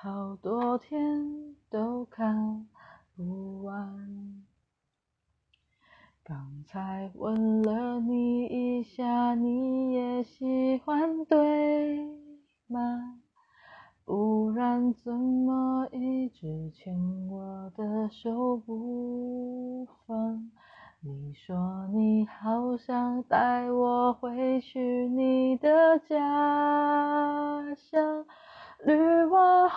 好多天都看不完。刚才问了你一下，你也喜欢对吗？不然怎么一直牵我的手不放？你说你好想带我回去你的家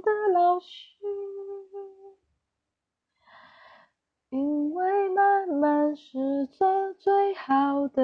的老师。因为慢慢是最最好的